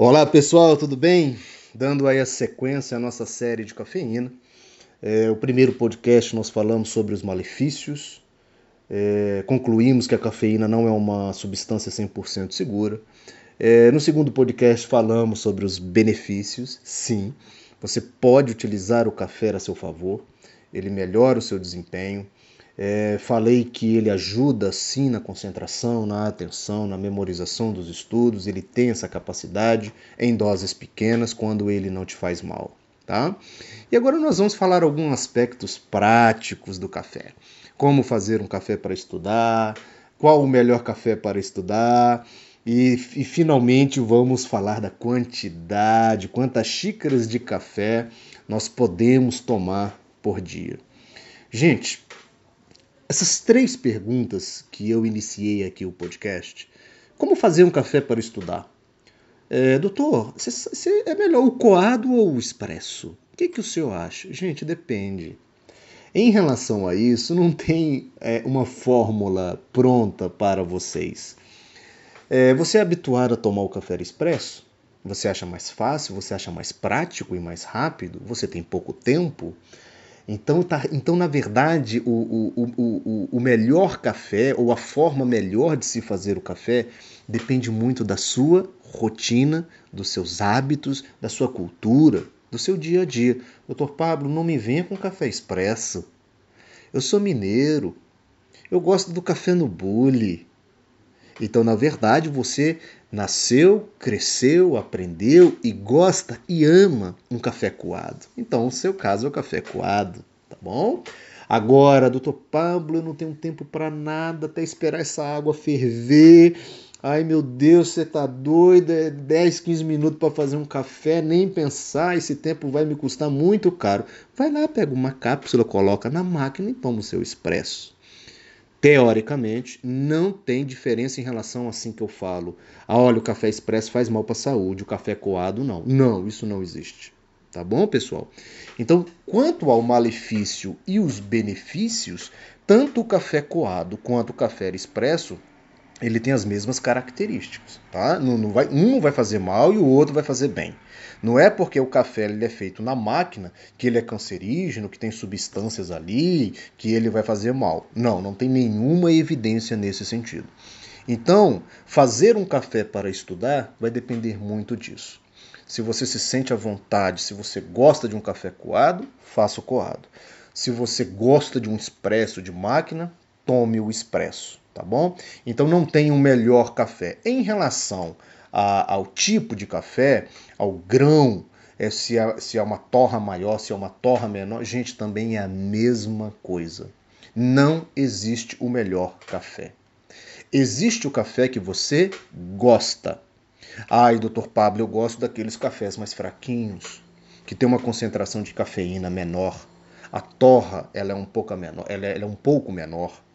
Olá pessoal, tudo bem? Dando aí a sequência à nossa série de cafeína. É, o primeiro podcast nós falamos sobre os malefícios, é, concluímos que a cafeína não é uma substância 100% segura. É, no segundo podcast falamos sobre os benefícios. Sim, você pode utilizar o café a seu favor, ele melhora o seu desempenho, é, falei que ele ajuda sim na concentração, na atenção, na memorização dos estudos, ele tem essa capacidade em doses pequenas quando ele não te faz mal. Tá? E agora nós vamos falar alguns aspectos práticos do café. Como fazer um café para estudar, qual o melhor café para estudar, e, e, finalmente vamos falar da quantidade, quantas xícaras de café nós podemos tomar por dia. Gente, essas três perguntas que eu iniciei aqui o podcast. Como fazer um café para estudar? É, doutor, cê, é melhor o coado ou o expresso? O que, que o senhor acha? Gente, depende. Em relação a isso, não tem é, uma fórmula pronta para vocês. É, você é habituado a tomar o café expresso? Você acha mais fácil? Você acha mais prático e mais rápido? Você tem pouco tempo? Então, tá, então na verdade, o, o, o, o melhor café, ou a forma melhor de se fazer o café, depende muito da sua rotina, dos seus hábitos, da sua cultura, do seu dia a dia. Doutor Pablo, não me venha com café expresso. Eu sou mineiro. Eu gosto do café no bule. Então, na verdade, você nasceu, cresceu, aprendeu e gosta e ama um café coado. Então, o seu caso é o café coado, tá bom? Agora, doutor Pablo, eu não tenho tempo para nada até esperar essa água ferver. Ai meu Deus, você tá doido? É 10, 15 minutos para fazer um café, nem pensar, esse tempo vai me custar muito caro. Vai lá, pega uma cápsula, coloca na máquina e toma o seu expresso teoricamente, não tem diferença em relação assim que eu falo. Ah, olha, o café expresso faz mal para a saúde, o café coado não. Não, isso não existe. Tá bom, pessoal? Então, quanto ao malefício e os benefícios, tanto o café coado quanto o café expresso, ele tem as mesmas características, tá? Não, não vai, um vai fazer mal e o outro vai fazer bem. Não é porque o café ele é feito na máquina que ele é cancerígeno, que tem substâncias ali, que ele vai fazer mal. Não, não tem nenhuma evidência nesse sentido. Então, fazer um café para estudar vai depender muito disso. Se você se sente à vontade, se você gosta de um café coado, faça o coado. Se você gosta de um expresso de máquina, tome o expresso, tá bom? Então não tem um melhor café. Em relação a, ao tipo de café, ao grão, é, se, é, se é uma torra maior, se é uma torra menor, gente, também é a mesma coisa. Não existe o melhor café. Existe o café que você gosta. Ai, doutor Pablo, eu gosto daqueles cafés mais fraquinhos, que tem uma concentração de cafeína menor. A torra, ela é um pouco menor, ela é, ela é um pouco menor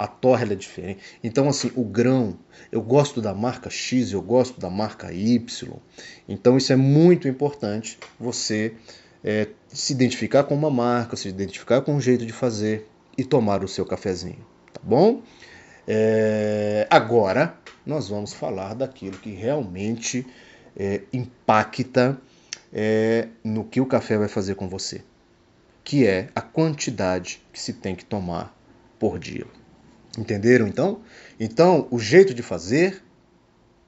a torre é diferente. Então, assim, o grão, eu gosto da marca X, eu gosto da marca Y. Então, isso é muito importante você é, se identificar com uma marca, se identificar com um jeito de fazer e tomar o seu cafezinho, tá bom? É, agora, nós vamos falar daquilo que realmente é, impacta é, no que o café vai fazer com você, que é a quantidade que se tem que tomar por dia. Entenderam então? Então, o jeito de fazer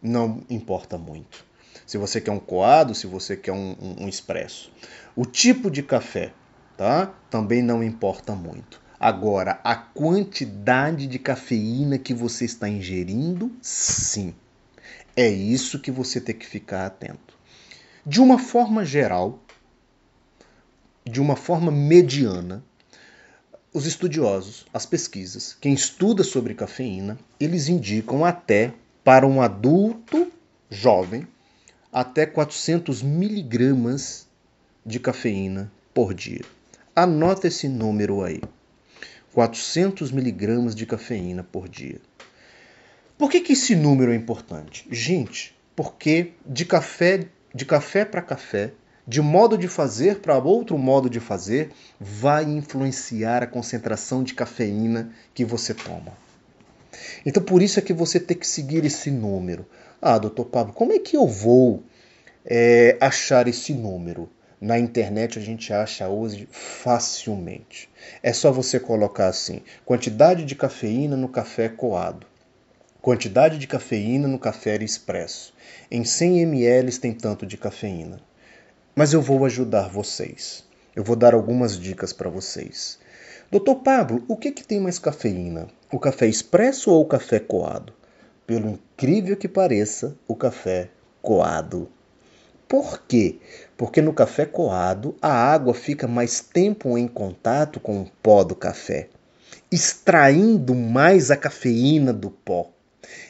não importa muito. Se você quer um coado, se você quer um, um, um expresso. O tipo de café, tá? Também não importa muito. Agora, a quantidade de cafeína que você está ingerindo, sim. É isso que você tem que ficar atento. De uma forma geral, de uma forma mediana, os estudiosos, as pesquisas, quem estuda sobre cafeína, eles indicam até para um adulto jovem até 400 miligramas de cafeína por dia. Anota esse número aí. 400 miligramas de cafeína por dia. Por que, que esse número é importante? Gente, porque de café de café para café de modo de fazer para outro modo de fazer vai influenciar a concentração de cafeína que você toma. Então por isso é que você tem que seguir esse número. Ah, doutor Pablo, como é que eu vou é, achar esse número. Na internet a gente acha hoje facilmente. É só você colocar assim: quantidade de cafeína no café coado, quantidade de cafeína no café expresso. Em 100 ml tem tanto de cafeína. Mas eu vou ajudar vocês. Eu vou dar algumas dicas para vocês. Doutor Pablo, o que, que tem mais cafeína? O café expresso ou o café coado? Pelo incrível que pareça, o café coado. Por quê? Porque no café coado a água fica mais tempo em contato com o pó do café, extraindo mais a cafeína do pó.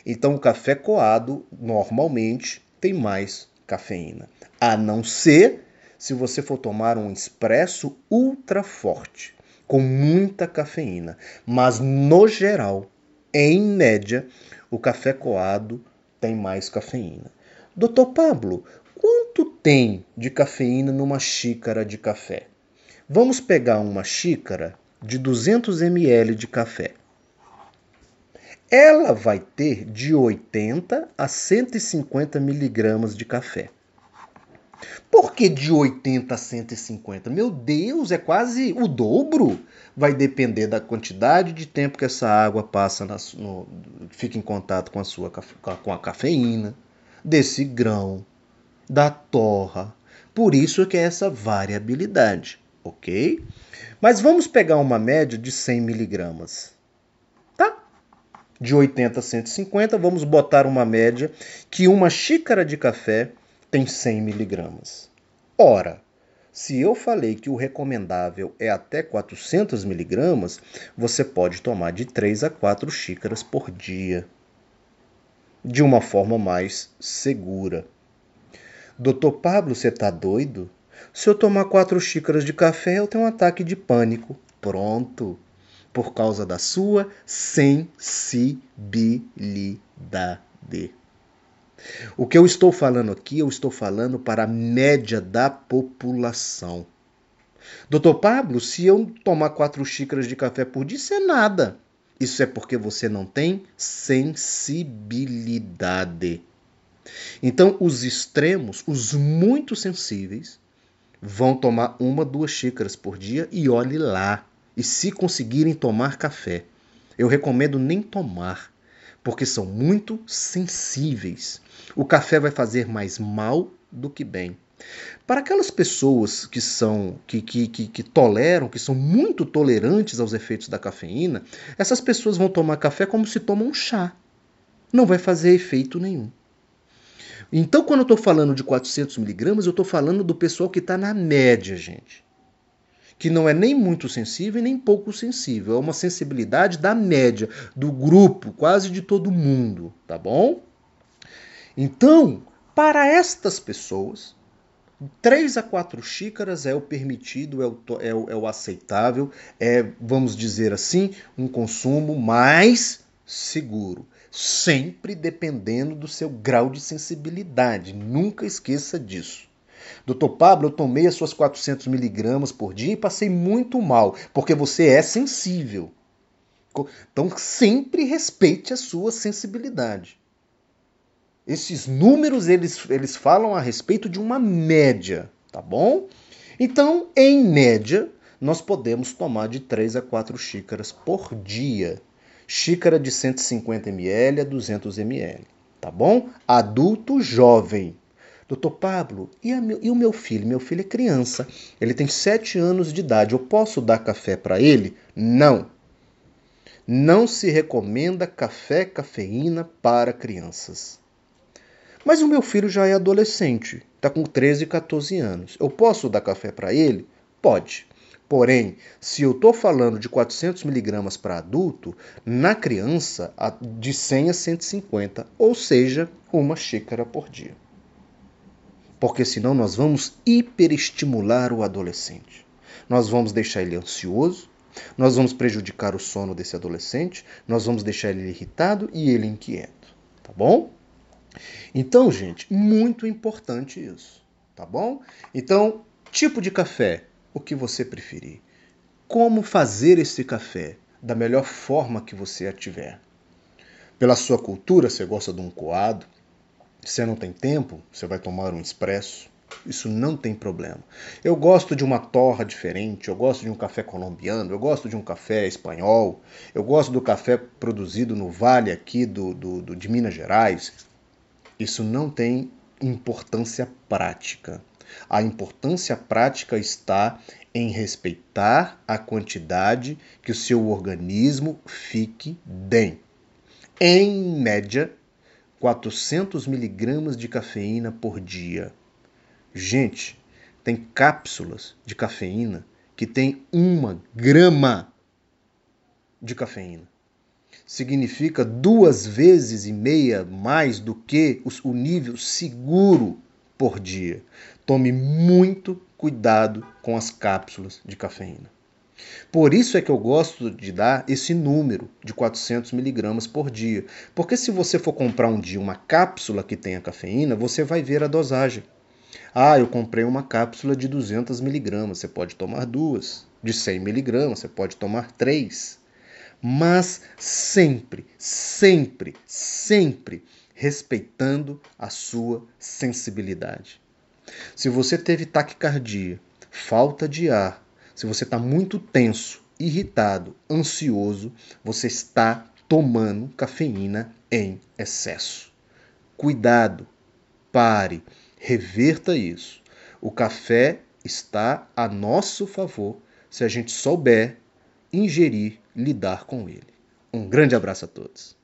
Então o café coado normalmente tem mais cafeína, a não ser se você for tomar um expresso ultra forte, com muita cafeína. Mas no geral, em média, o café coado tem mais cafeína. Doutor Pablo, Quanto tem de cafeína numa xícara de café? Vamos pegar uma xícara de 200 ml de café. Ela vai ter de 80 a 150 miligramas de café. Por que de 80 a 150? Meu Deus, é quase o dobro. Vai depender da quantidade de tempo que essa água passa, na, no, fica em contato com a sua com a cafeína, desse grão, da torra. Por isso que é essa variabilidade, ok? Mas vamos pegar uma média de 100 miligramas? De 80 a 150, vamos botar uma média que uma xícara de café tem 100 miligramas. Ora, se eu falei que o recomendável é até 400 miligramas, você pode tomar de 3 a 4 xícaras por dia, de uma forma mais segura. Doutor Pablo, você tá doido? Se eu tomar quatro xícaras de café, eu tenho um ataque de pânico. Pronto. Por causa da sua sensibilidade. O que eu estou falando aqui, eu estou falando para a média da população. Doutor Pablo, se eu tomar quatro xícaras de café por dia, isso é nada. Isso é porque você não tem sensibilidade. Então, os extremos, os muito sensíveis, vão tomar uma, duas xícaras por dia e olhe lá. E se conseguirem tomar café, eu recomendo nem tomar, porque são muito sensíveis. O café vai fazer mais mal do que bem. Para aquelas pessoas que são que, que, que, que, toleram, que são muito tolerantes aos efeitos da cafeína, essas pessoas vão tomar café como se tomam um chá. Não vai fazer efeito nenhum. Então, quando eu estou falando de 400 miligramas, eu estou falando do pessoal que está na média, gente. Que não é nem muito sensível e nem pouco sensível. É uma sensibilidade da média, do grupo, quase de todo mundo, tá bom? Então, para estas pessoas, 3 a 4 xícaras é o permitido, é o, é o, é o aceitável, é, vamos dizer assim, um consumo mais seguro sempre dependendo do seu grau de sensibilidade. Nunca esqueça disso. Doutor Pablo, eu tomei as suas 400 miligramas por dia e passei muito mal, porque você é sensível. Então sempre respeite a sua sensibilidade. Esses números eles, eles falam a respeito de uma média, tá bom? Então, em média, nós podemos tomar de 3 a 4 xícaras por dia xícara de 150 ml a 200 ml, tá bom? Adulto jovem. Doutor Pablo, e, meu, e, o meu filho? Meu filho é criança, ele tem 7 anos de idade, eu posso dar café para ele? Não. Não se recomenda café cafeína para crianças. Mas o meu filho já é adolescente, está com 13 e 14 anos. Eu posso dar café para ele? Pode. Porém, se eu estou falando de 400 miligramas para adulto, na criança, de 100 a 150, ou seja, uma xícara por dia. Porque senão nós vamos hiperestimular o adolescente. Nós vamos deixar ele ansioso, nós vamos prejudicar o sono desse adolescente, nós vamos deixar ele irritado e ele inquieto, tá bom? Então, gente, muito importante isso, tá bom? Então, tipo de café, o que você preferir. Como fazer esse café da melhor forma que você a tiver. Pela sua cultura, você gosta de um coado. Você não tem tempo, você vai tomar um expresso. Isso não tem problema. Eu gosto de uma torra diferente, eu gosto de um café colombiano, eu gosto de um café espanhol, eu gosto do café produzido no vale aqui do, do, do de Minas Gerais. Isso não tem importância prática. A importância prática está em respeitar a quantidade que o seu organismo fique bem. Em média, 400 miligramas de cafeína por dia. Gente, tem cápsulas de cafeína que tem uma grama de cafeína. Significa duas vezes e meia mais do que o nível seguro por dia. Tome muito cuidado com as cápsulas de cafeína. Por isso é que eu gosto de dar esse número de 400 miligramas por dia. Porque se você for comprar um dia uma cápsula que tenha cafeína, você vai ver a dosagem. Ah, eu comprei uma cápsula de 200 miligramas, você pode tomar duas. De 100 miligramas, você pode tomar três. Mas sempre, sempre, sempre respeitando a sua sensibilidade. Se você teve taquicardia, falta de ar, se você está muito tenso, irritado, ansioso, você está tomando cafeína em excesso. Cuidado, pare, reverta isso. O café está a nosso favor se a gente souber ingerir, lidar com ele. Um grande abraço a todos.